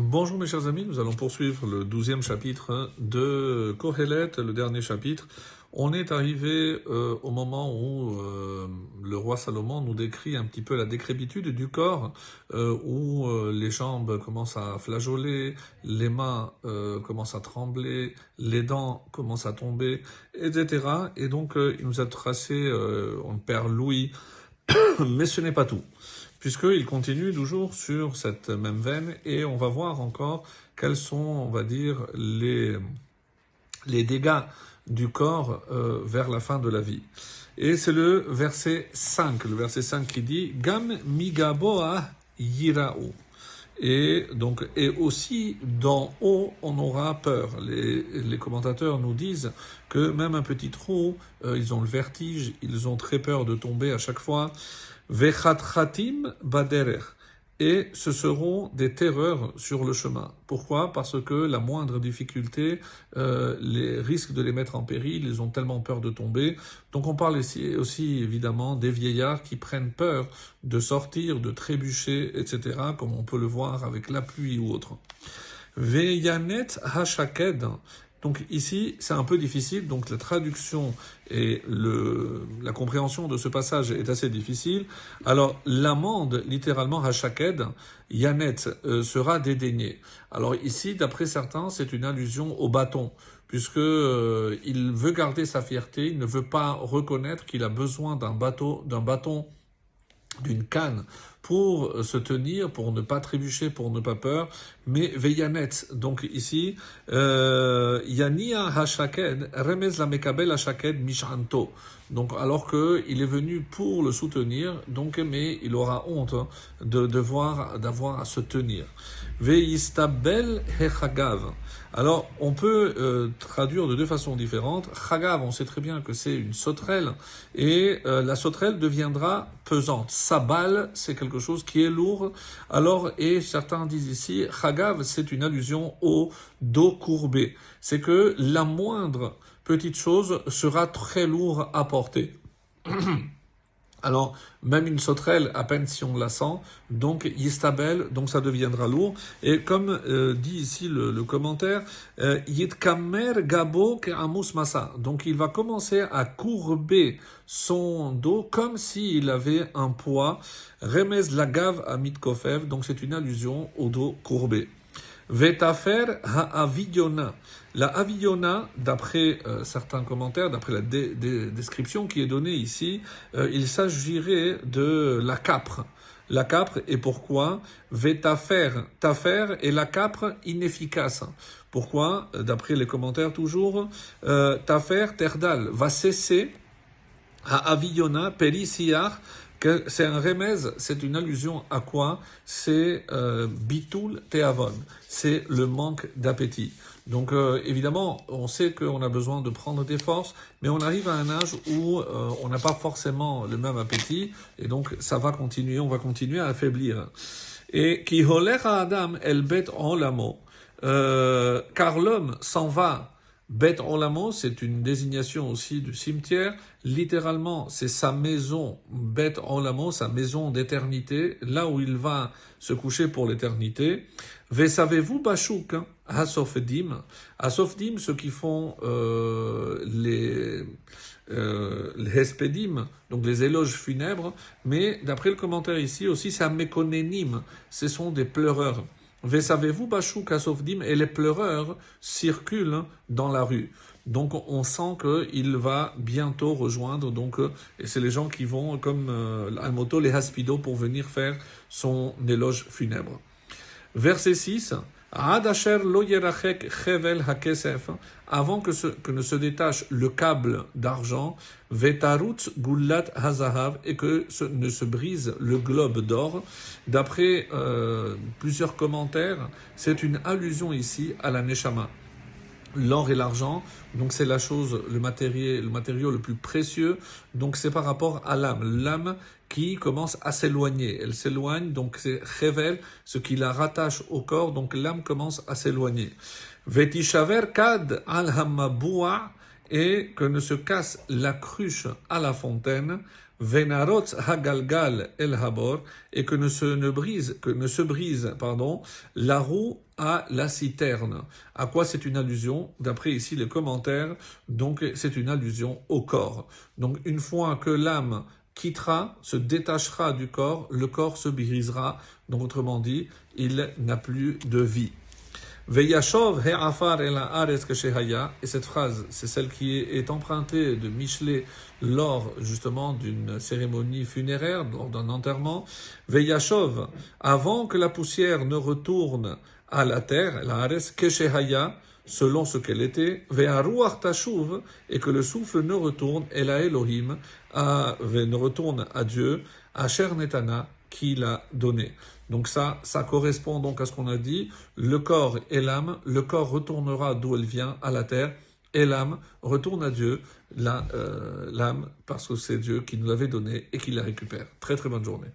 Bonjour mes chers amis, nous allons poursuivre le douzième chapitre de Kohelet, le dernier chapitre. On est arrivé euh, au moment où euh, le roi Salomon nous décrit un petit peu la décrépitude du corps, euh, où les jambes commencent à flageoler, les mains commencent à trembler, les dents commencent à tomber, etc. Et donc il nous a tracé, on perd l'ouïe, mais ce n'est pas tout puisqu'il continue toujours sur cette même veine et on va voir encore quels sont, on va dire, les, dégâts du corps euh, vers la fin de la vie. Et c'est le verset 5, le verset 5 qui dit Gam migaboa yirao. Et donc, et aussi d'en haut, on aura peur. Les, les, commentateurs nous disent que même un petit trou, euh, ils ont le vertige, ils ont très peur de tomber à chaque fois. Vechatchatim baderer. Et ce seront des terreurs sur le chemin. Pourquoi? Parce que la moindre difficulté euh, les risque de les mettre en péril, ils ont tellement peur de tomber. Donc on parle ici aussi évidemment des vieillards qui prennent peur de sortir, de trébucher, etc., comme on peut le voir avec la pluie ou autre. Veyanet hashaked, donc ici, c'est un peu difficile, donc la traduction et la compréhension de ce passage est assez difficile. Alors l'amende, littéralement, hachaked, yanet, euh, sera dédaignée. Alors ici, d'après certains, c'est une allusion au bâton, puisque euh, il veut garder sa fierté, il ne veut pas reconnaître qu'il a besoin d'un bateau, d'un bâton d'une canne pour se tenir, pour ne pas trébucher, pour ne pas peur, mais veyanet. Donc ici, euh, Yania hashaked, remez la mekabel hashaked mishanto. Donc alors que il est venu pour le soutenir, donc mais il aura honte hein, de devoir d'avoir à se tenir. Veistabel hechagav. Alors, on peut euh, traduire de deux façons différentes. Chagav, on sait très bien que c'est une sauterelle, et euh, la sauterelle deviendra pesante. Sa balle, c'est quelque chose qui est lourd. Alors, et certains disent ici, Chagav, c'est une allusion au dos courbé. C'est que la moindre petite chose sera très lourde à porter. Alors, même une sauterelle, à peine si on la sent, donc yistabel, donc ça deviendra lourd. Et comme euh, dit ici le, commentaire, euh, yitkamer gabo amus masa. Donc il va commencer à courber son dos comme s'il avait un poids. Remez lagav à mitkofev, donc c'est une allusion au dos courbé. Vetafer ha-avidiona. La avidiona, d'après euh, certains commentaires, d'après la description qui est donnée ici, euh, il s'agirait de la capre. La capre, et pourquoi Vetafer, tafer, et la capre inefficace. Pourquoi D'après les commentaires toujours, euh, tafer, terdal, va cesser à avidiona, perisiar, que c'est un remèze, c'est une allusion à quoi? C'est euh, bitul teavon, c'est le manque d'appétit. Donc euh, évidemment, on sait qu'on a besoin de prendre des forces, mais on arrive à un âge où euh, on n'a pas forcément le même appétit, et donc ça va continuer, on va continuer à affaiblir. Et qui à Adam el bet en lamo, car l'homme s'en va Bet Olamo, c'est une désignation aussi du cimetière. Littéralement, c'est sa maison, Bet Olamo, sa maison d'éternité, là où il va se coucher pour l'éternité. Ve savez-vous, Bachouk, hein, Asofdim Asofdim, ceux qui font euh, les, euh, hespedim, donc les éloges funèbres, mais d'après le commentaire ici aussi, c'est un méconénime, ce sont des pleureurs. Ve savez-vous, Bachou Kasovdim, et les pleureurs circulent dans la rue? Donc on sent qu'il va bientôt rejoindre, donc, euh, et c'est les gens qui vont, comme euh, moto, les haspido, pour venir faire son éloge funèbre. Verset 6. Avant que, que ne se détache le câble d'argent, vetarut gulat hazahav, et que ne se brise le globe d'or. D'après euh, plusieurs commentaires, c'est une allusion ici à la neshama l'or et l'argent, donc c'est la chose, le matériau, le matériau le plus précieux, donc c'est par rapport à l'âme. L'âme qui commence à s'éloigner. Elle s'éloigne, donc c'est révèle ce qui la rattache au corps, donc l'âme commence à s'éloigner. Et que ne se casse la cruche à la fontaine, Venarot hagalgal el habor, et que ne se, ne brise, que ne se brise, pardon, la roue à la citerne. À quoi c'est une allusion? D'après ici les commentaires, donc c'est une allusion au corps. Donc une fois que l'âme quittera, se détachera du corps, le corps se brisera. Donc autrement dit, il n'a plus de vie. Veyashov he'afar el et cette phrase, c'est celle qui est, empruntée de Michelet lors justement d'une cérémonie funéraire, lors d'un enterrement. Veyashov, avant que la poussière ne retourne à la terre, la ares keshehaya, selon ce qu'elle était, ve'aruach tashuv, et que le souffle ne retourne, et la Elohim, ne retourne à Dieu, à Cher Netana, qui l'a donné. Donc ça, ça correspond donc à ce qu'on a dit. Le corps et l'âme, le corps retournera d'où elle vient, à la terre, et l'âme retourne à Dieu, euh, l'âme, parce que c'est Dieu qui nous l'avait donné et qui la récupère. Très très bonne journée.